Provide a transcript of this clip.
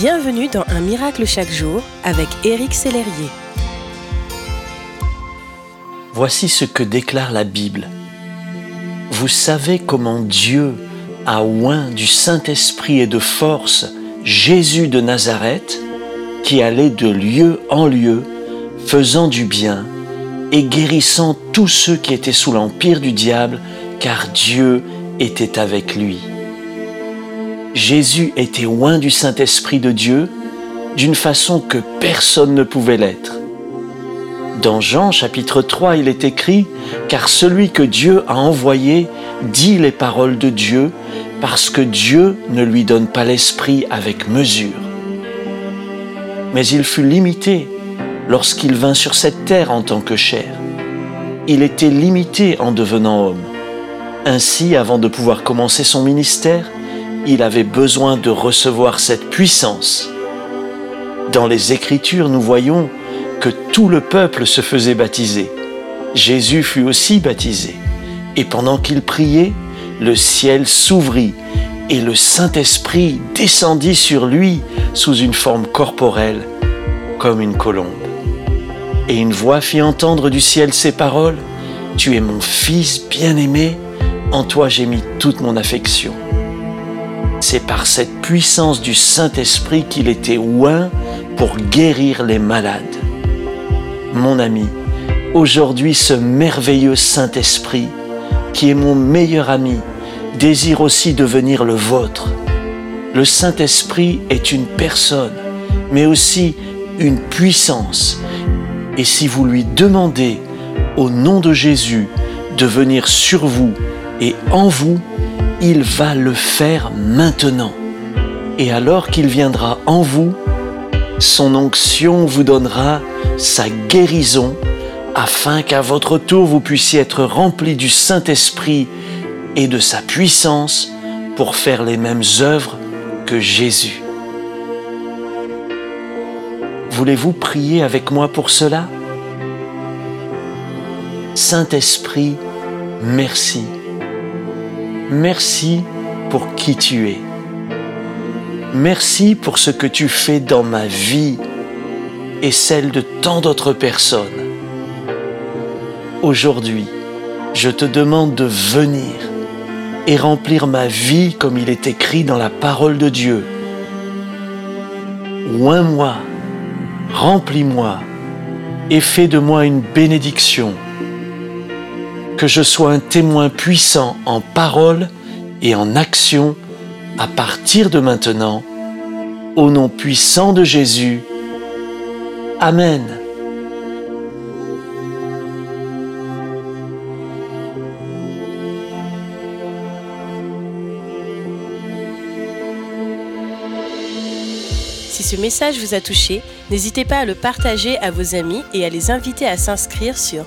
Bienvenue dans Un miracle chaque jour avec Éric Sellerier. Voici ce que déclare la Bible. Vous savez comment Dieu a oint du Saint-Esprit et de force Jésus de Nazareth, qui allait de lieu en lieu, faisant du bien et guérissant tous ceux qui étaient sous l'empire du diable, car Dieu était avec lui. Jésus était loin du Saint-Esprit de Dieu d'une façon que personne ne pouvait l'être. Dans Jean chapitre 3, il est écrit, Car celui que Dieu a envoyé dit les paroles de Dieu, parce que Dieu ne lui donne pas l'Esprit avec mesure. Mais il fut limité lorsqu'il vint sur cette terre en tant que chair. Il était limité en devenant homme. Ainsi, avant de pouvoir commencer son ministère, il avait besoin de recevoir cette puissance. Dans les Écritures, nous voyons que tout le peuple se faisait baptiser. Jésus fut aussi baptisé. Et pendant qu'il priait, le ciel s'ouvrit et le Saint-Esprit descendit sur lui sous une forme corporelle, comme une colombe. Et une voix fit entendre du ciel ces paroles, Tu es mon Fils bien-aimé, en toi j'ai mis toute mon affection. C'est par cette puissance du Saint-Esprit qu'il était oint pour guérir les malades. Mon ami, aujourd'hui ce merveilleux Saint-Esprit, qui est mon meilleur ami, désire aussi devenir le vôtre. Le Saint-Esprit est une personne, mais aussi une puissance. Et si vous lui demandez, au nom de Jésus, de venir sur vous et en vous, il va le faire maintenant. Et alors qu'il viendra en vous, son onction vous donnera sa guérison afin qu'à votre tour vous puissiez être remplis du Saint-Esprit et de sa puissance pour faire les mêmes œuvres que Jésus. Voulez-vous prier avec moi pour cela? Saint-Esprit, merci Merci pour qui tu es. Merci pour ce que tu fais dans ma vie et celle de tant d'autres personnes. Aujourd'hui, je te demande de venir et remplir ma vie comme il est écrit dans la parole de Dieu. Oins-moi, remplis-moi et fais de moi une bénédiction que je sois un témoin puissant en parole et en action à partir de maintenant, au nom puissant de Jésus. Amen. Si ce message vous a touché, n'hésitez pas à le partager à vos amis et à les inviter à s'inscrire sur